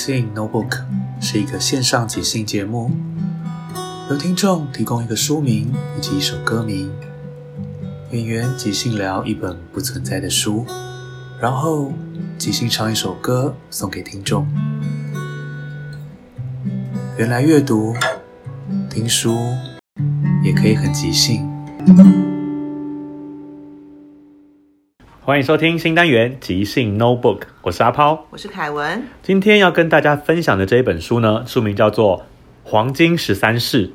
兴 Notebook 是一个线上即兴节目，由听众提供一个书名以及一首歌名，演员即兴聊一本不存在的书，然后即兴唱一首歌送给听众。原来阅读、听书也可以很即兴。欢迎收听新单元即兴 Notebook，我是阿抛，我是凯文。今天要跟大家分享的这一本书呢，书名叫做《黄金十三世》。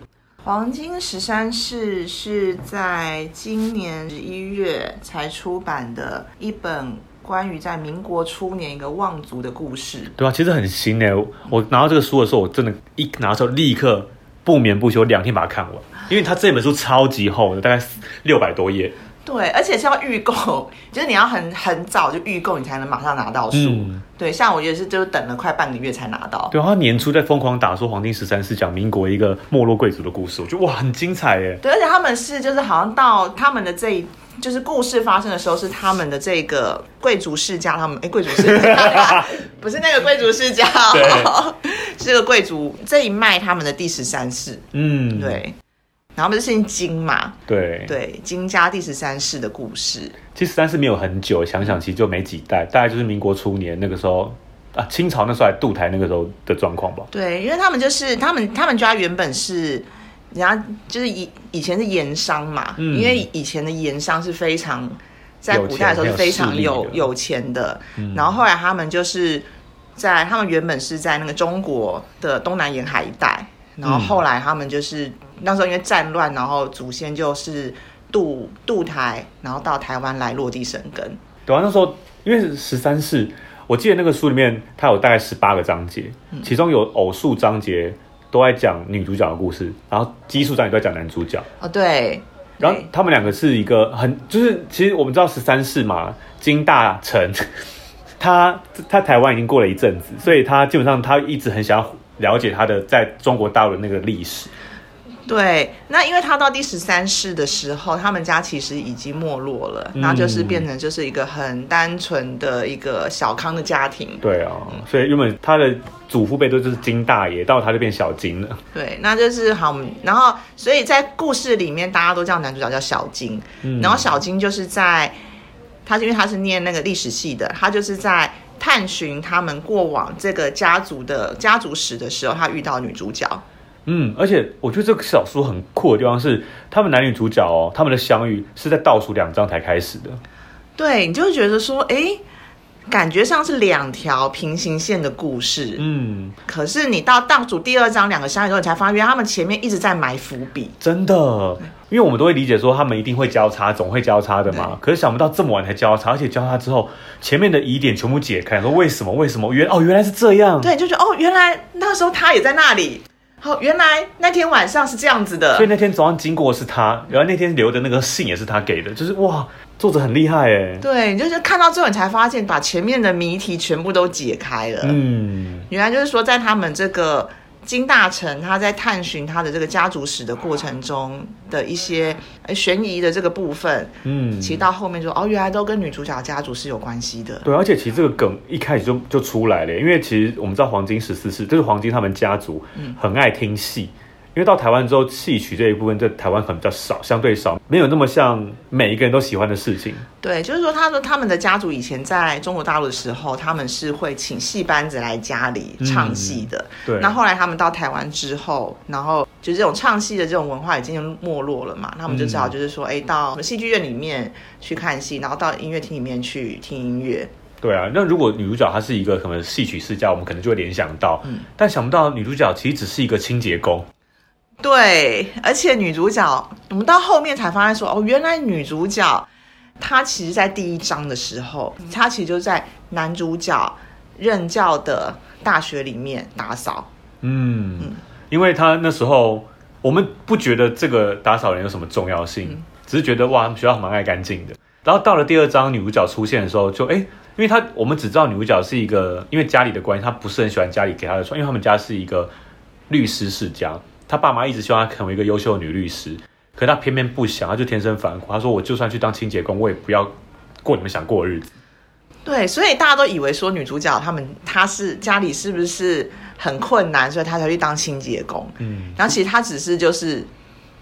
黄金十三世是在今年十一月才出版的一本关于在民国初年一个望族的故事。对啊，其实很新诶。我拿到这个书的时候，我真的，一拿到时候立刻不眠不休，两天把它看完，因为它这本书超级厚的，大概六百多页。对，而且是要预购，就是你要很很早就预购，你才能马上拿到书。嗯、对，像我也是，就是等了快半个月才拿到。对，他年初在疯狂打说《黄金十三世》讲民国一个没落贵族的故事，我觉得哇，很精彩耶。对，而且他们是就是好像到他们的这一，就是故事发生的时候是他们的这个贵族世家，他们哎贵族世家 不是那个贵族世家，哦 是这个贵族这一脉他们的第十三世。嗯，对。然后不是姓金嘛？对对，金家第十三世的故事。其实十三世没有很久，想想其实就没几代，大概就是民国初年那个时候啊，清朝那时候还渡台那个时候的状况吧。对，因为他们就是他们他们家原本是人家就是以以前是盐商嘛，嗯、因为以前的盐商是非常在古代的时候是非常有有，有钱的，嗯、然后后来他们就是在他们原本是在那个中国的东南沿海一带。然后后来他们就是、嗯、那时候因为战乱，然后祖先就是渡渡台，然后到台湾来落地生根。对啊，那时候因为十三世，我记得那个书里面它有大概十八个章节，嗯、其中有偶数章节都在讲女主角的故事，然后奇数章节都在讲男主角。哦，对。然后他们两个是一个很就是，其实我们知道十三世嘛，金大成，他他台湾已经过了一阵子，所以他基本上他一直很想要。了解他的在中国大陆的那个历史，对，那因为他到第十三世的时候，他们家其实已经没落了，那、嗯、就是变成就是一个很单纯的一个小康的家庭。对啊，所以原本他的祖父辈都就是金大爷，到他就变小金了。对，那就是好，然后所以在故事里面，大家都叫男主角叫小金，嗯、然后小金就是在他是因为他是念那个历史系的，他就是在。探寻他们过往这个家族的家族史的时候，他遇到女主角。嗯，而且我觉得这个小说很酷的地方是，他们男女主角哦，他们的相遇是在倒数两章才开始的。对，你就会觉得说，哎，感觉上是两条平行线的故事。嗯，可是你到倒数第二章两个相遇之后，你才发现他们前面一直在埋伏笔。真的，因为我们都会理解说他们一定会交叉，总会交叉的嘛。可是想不到这么晚才交叉，而且交叉之后前面的疑点全部解开，说为什么？为什么？原哦，原来是这样。对，就觉得哦，原来那时候他也在那里。好，原来那天晚上是这样子的。所以那天早上经过是他，原来那天留的那个信也是他给的，就是哇。作者很厉害哎，对，就是看到最后你才发现，把前面的谜题全部都解开了。嗯，原来就是说，在他们这个金大成他在探寻他的这个家族史的过程中的一些悬疑的这个部分，嗯，其实到后面就哦，原来都跟女主角家族是有关系的。对，而且其实这个梗一开始就就出来了，因为其实我们知道黄金十四世，就是黄金他们家族很爱听戏。嗯因为到台湾之后，戏曲这一部分在台湾可能比较少，相对少，没有那么像每一个人都喜欢的事情。对，就是说，他说他们的家族以前在中国大陆的时候，他们是会请戏班子来家里唱戏的。嗯、对。那后来他们到台湾之后，然后就这种唱戏的这种文化已经没落了嘛，那他们就只好就是说，哎、嗯，到戏剧院里面去看戏，然后到音乐厅里面去听音乐。对啊，那如果女主角她是一个可能戏曲世家，我们可能就会联想到，嗯、但想不到女主角其实只是一个清洁工。对，而且女主角，我们到后面才发现说，哦，原来女主角她其实，在第一章的时候，她其实就在男主角任教的大学里面打扫。嗯，嗯，因为她那时候，我们不觉得这个打扫人有什么重要性，嗯、只是觉得哇，他们学校蛮爱干净的。然后到了第二章，女主角出现的时候就，就哎，因为她我们只知道女主角是一个，因为家里的关系，她不是很喜欢家里给她的床，因为他们家是一个律师世家。他爸妈一直希望他成为一个优秀的女律师，可他偏偏不想，他就天生反骨。他说：“我就算去当清洁工，我也不要过你们想过的日子。”对，所以大家都以为说女主角他们她是家里是不是很困难，所以她才去当清洁工。嗯，然后其实她只是就是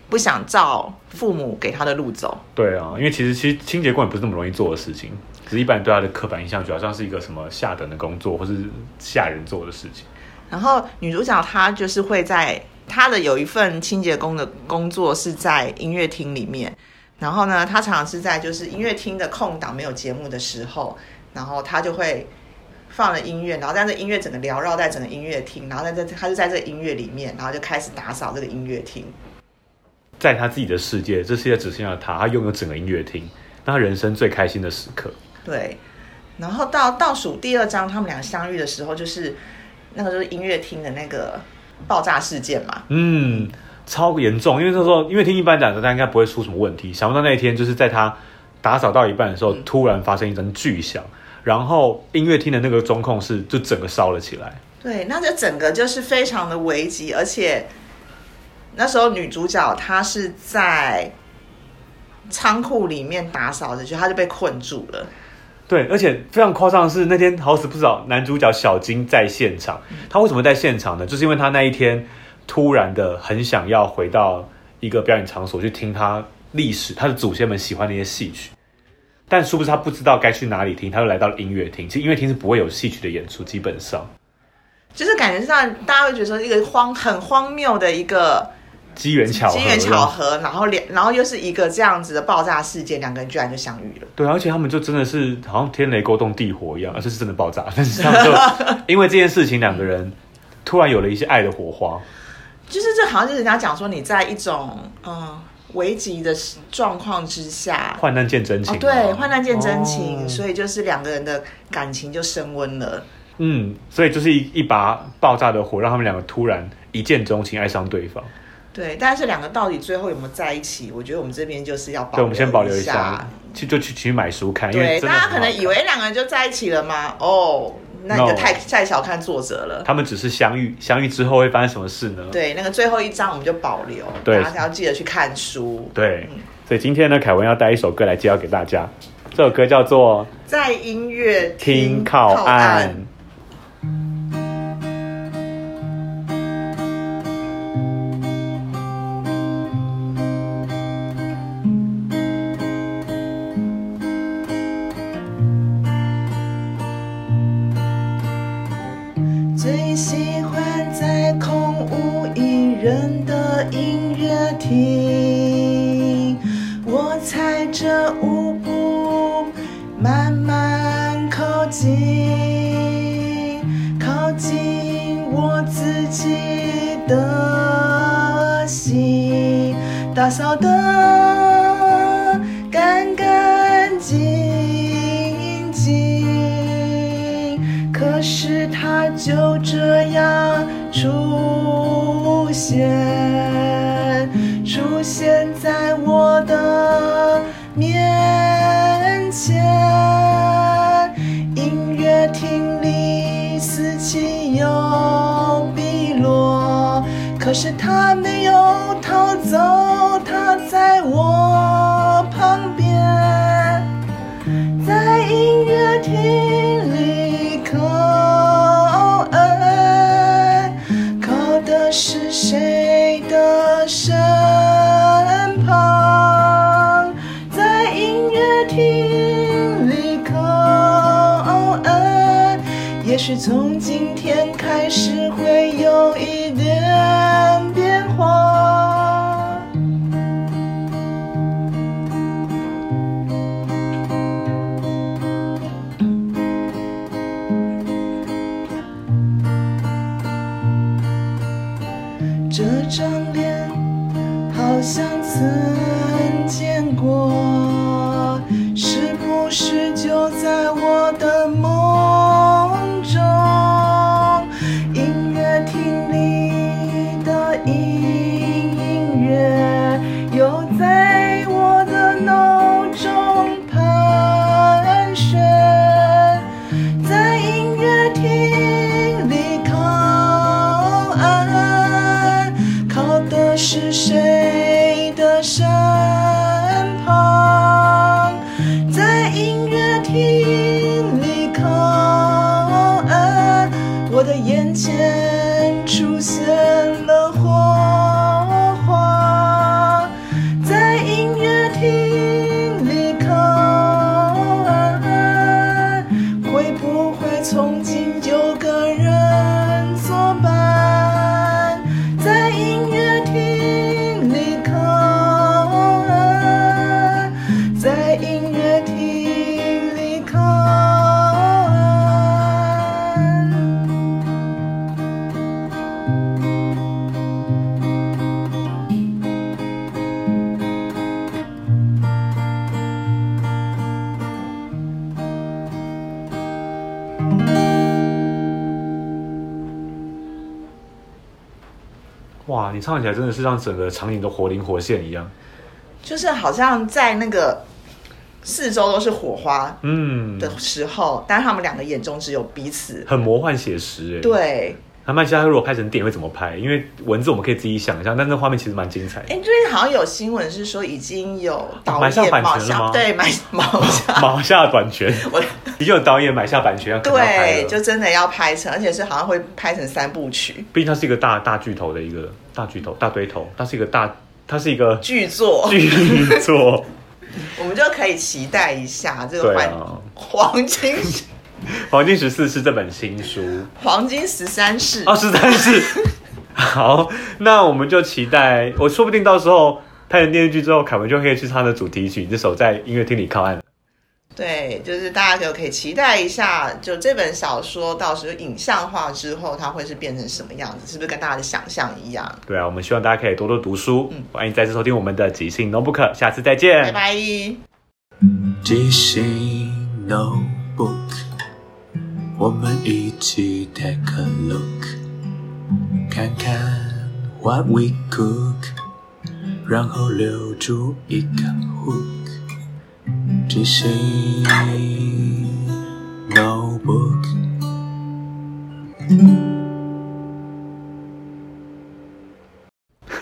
不想照父母给她的路走。对啊，因为其实其实清洁工也不是那么容易做的事情，只是一般人对她的刻板印象，主要像是一个什么下等的工作，或是下人做的事情。然后女主角她就是会在。他的有一份清洁工的工作是在音乐厅里面，然后呢，他常常是在就是音乐厅的空档没有节目的时候，然后他就会放了音乐，然后在这音乐整个缭绕在整个音乐厅，然后在这他就在这个音乐里面，然后就开始打扫这个音乐厅。在他自己的世界，这世界只剩下他，他拥有整个音乐厅，那他人生最开心的时刻。对，然后到倒数第二章，他们俩相遇的时候，就是那个就是音乐厅的那个。爆炸事件嘛，嗯，超严重，因为那时候，因为听一般讲的，他应该不会出什么问题。想不到那一天，就是在他打扫到一半的时候，嗯、突然发生一声巨响，然后音乐厅的那个中控室就整个烧了起来。对，那这整个就是非常的危急，而且那时候女主角她是在仓库里面打扫的，就她就被困住了。对，而且非常夸张的是，那天好死不死，男主角小金在现场。他为什么在现场呢？就是因为他那一天突然的很想要回到一个表演场所去听他历史，他的祖先们喜欢的一些戏曲。但殊不知他不知道该去哪里听，他就来到了音乐厅。其实音乐厅是不会有戏曲的演出，基本上就是感觉上大家会觉得说一个荒很荒谬的一个。机缘巧合，机缘巧合，然后两，然后又是一个这样子的爆炸事件，两个人居然就相遇了。对，而且他们就真的是好像天雷勾动地火一样，而且是真的爆炸。但是他们就 因为这件事情，两个人突然有了一些爱的火花。就是这好像就是人家讲说，你在一种嗯危急的状况之下，患难见真情。哦，对，患难见真情，哦，所以就是两个人的感情就升温了。嗯，所以就是一一把爆炸的火，让他们两个突然一见钟情，爱上对方。对，但是两个到底最后有没有在一起？我觉得我们这边就是要保留一下。对，我们先保留一下，去就去去买书看。对，大家可能以为两个人就在一起了吗？哦，那你就太太小看作者了。他们只是相遇，相遇之后会发生什么事呢？对，那个最后一章我们就保留，对，大家要记得去看书。对，嗯、所以今天呢，凯文要带一首歌来介绍给大家，这首歌叫做《在音乐厅靠岸》。打扫的干干净净，可是他就这样出现，可是他没有逃走，他在我旁边，在音乐厅里靠岸，靠的是谁的身旁？在音乐厅里靠岸，也许从哇，你唱起来真的是让整个场景都活灵活现一样。就是好像在那个四周都是火花嗯，的时候，但是他们两个眼中只有彼此。很魔幻写实哎。。对，那麦西他如果拍成电影会怎么拍？因为文字我们可以自己想象，但这画面其实蛮精彩的。哎，最近好像有新闻是说已经有导买下演版权了吗对，买 毛下，马下版权，我已经有导演买下版权对，就真的要拍成，而且是好像会拍成三部曲毕竟它是一个大大巨头的一个大巨头大堆头，它是一个大，它是一个巨作，巨作。我们就可以期待一下这个黄、黄金 黄金十四是这本新书黄金十三世。哦，十三世。好，那我们就期待，我说不定到时候拍成电视剧之后，凯文就可以去唱的主题曲《你的手在音乐厅里靠岸》。对，就是大家就可以期待一下，就这本小说到时候影像化之后，它会是变成什么样子？是不是跟大家的想象一样？对啊，我们希望大家可以多多读书。嗯，欢迎再次收听我们的即兴 Notebook，下次再见，拜拜。即兴 Notebook，我们一起 take a look，看看 what we cook，然后留住一个 hook。即兴 Notebook。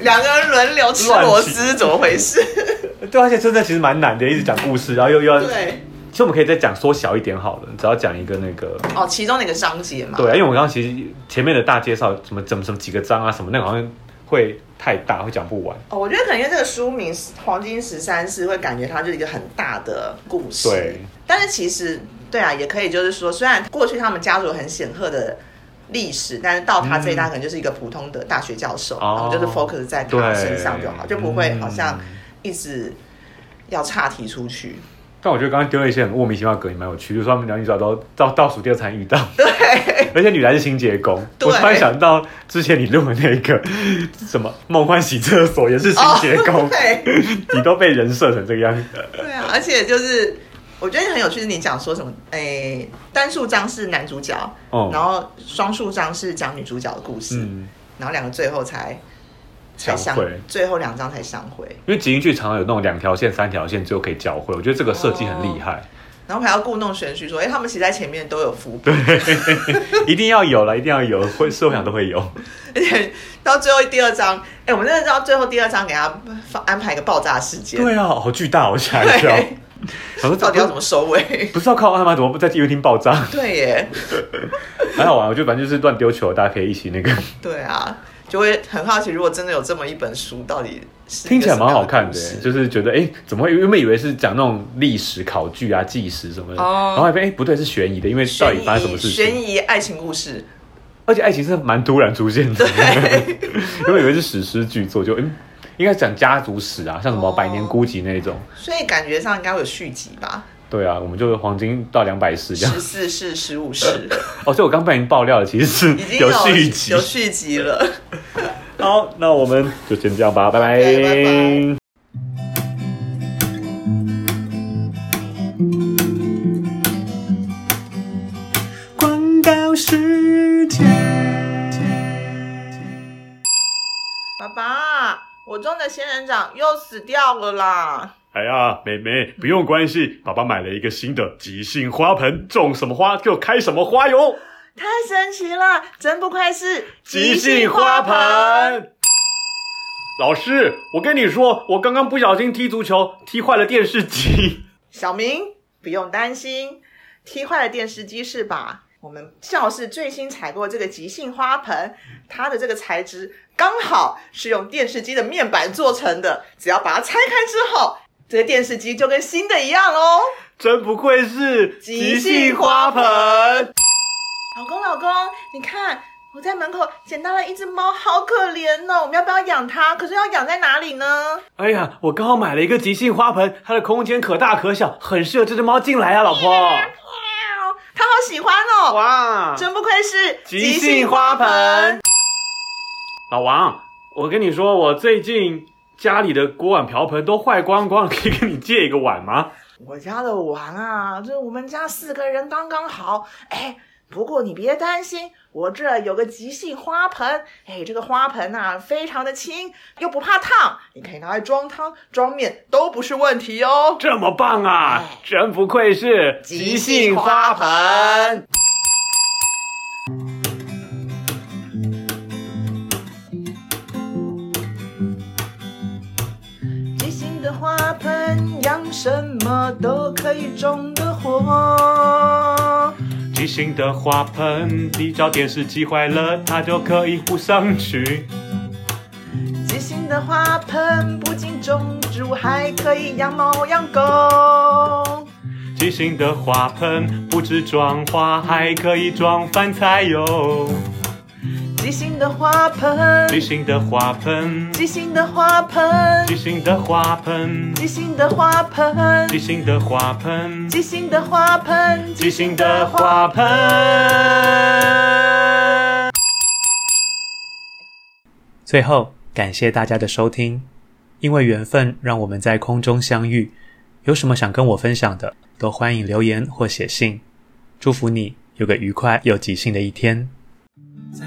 两个人轮流吃螺丝，怎么回事？对，而且真的其实蛮难的，一直讲故事，然后又又要。对。其实我们可以再讲缩小一点好了，只要讲一个那个。哦，其中的一个章节嘛。对，因为我刚刚其实前面的大介绍，什么怎么什么几个章啊，什么那个好像会太大，会讲不完。哦，我觉得可能因为这个书名《黄金十三世》，会感觉它就是一个很大的故事。对。但是其实，对啊，也可以就是说，虽然过去他们家族很显赫的历史，但是到他这一代可能就是一个普通的大学教授，然后、嗯、就是 focus 在他身上就好，就不会好像一直要岔题出去。但我觉得刚刚丢了一些很莫名其妙的梗也蛮有趣，就是说他们两女主角都倒倒数第二才遇到，对，而且女来是清洁工，我突然想到之前你录的那个什么梦幻洗厕所也是清洁工，哦、对，你都被人设成这个样子，对啊，而且就是我觉得很有趣，是你讲说什么，哎、欸，单数章是男主角，哦、然后双数章是讲女主角的故事，嗯、然后两个最后才。才相会，最后两张才相会。因为集英剧常常有那种两条线、三条线，最后可以交汇。我觉得这个设计很厉害。哦、然后还要故弄玄虚，说：“哎、欸，他们其实在前面都有伏笔。”对，一定要有了，一定要有，会设想都会有。而且到最后第二章，哎、欸，我们真的到最后第二章给他放安排一个爆炸事件。对啊，好巨大，我吓一跳。我说到底要怎么收尾？不是要靠他吗？怎么不在音乐厅爆炸？对耶，还好玩。我觉得反正就是乱丢球，大家可以一起那个。对啊。就会很好奇，如果真的有这么一本书，到底是听起来蛮好看的，就是觉得哎，怎么会原本以为是讲那种历史考据啊、纪实什么的，哦、然后还发现哎不对，是悬疑的，因为到底发生什么事情？悬疑爱情故事，而且爱情是蛮突然出现的，对，因为以为是史诗巨作，就嗯，应该讲家族史啊，像什么《百年孤寂》那种，所以感觉上应该会有续集吧。对啊，我们就黄金到两百四这样，十四是、十五是。哦，所以我刚被人爆料了，其实是有续集，有续集了。好，那我们就先这样吧，拜拜。Okay, 拜拜。广我种的仙人掌又死掉了啦。哎呀，妹妹不用关系，爸爸买了一个新的即兴花盆，种什么花就开什么花哟！太神奇了，真不愧是即兴花盆。老师，我跟你说，我刚刚不小心踢足球，踢坏了电视机。小明，不用担心，踢坏了电视机是吧？我们教室最新采购这个即兴花盆，它的这个材质刚好是用电视机的面板做成的，只要把它拆开之后。这个电视机就跟新的一样喽，真不愧是即兴花盆。老公，老公，你看我在门口捡到了一只猫，好可怜哦。我们要不要养它？可是要养在哪里呢？哎呀，我刚好买了一个即兴花盆，它的空间可大可小，很适合这只猫进来啊，老婆。它好喜欢哦。哇，真不愧是即兴花盆。老王，我跟你说，我最近。家里的锅碗瓢盆都坏光光，可以跟你借一个碗吗？我家的碗啊，这我们家四个人刚刚好。哎，不过你别担心，我这有个即兴花盆。哎，这个花盆啊，非常的轻，又不怕烫，你可以拿来装汤、装面都不是问题哦。这么棒啊！哎，真不愧是即兴花盆。即兴的花盆养什么都可以种的活。即兴的花盆，你找电视机坏了，它就可以糊上去。即兴的花盆不仅种植物，还可以养猫养狗。即兴的花盆不止装花，还可以装饭菜哟。即兴的花盆，即兴的花盆，即兴的花盆，即兴的花盆，即兴的花盆，即兴的花盆，即兴的花盆，即兴的花盆。最后，感谢大家的收听，因为缘分让我们在空中相遇。有什么想跟我分享的，都欢迎留言或写信。祝福你有个愉快又即兴的一天。在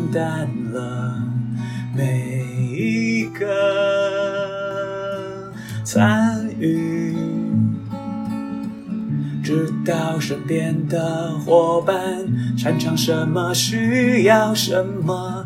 淡了每一个参与，知道身边的伙伴擅长什么，需要什么。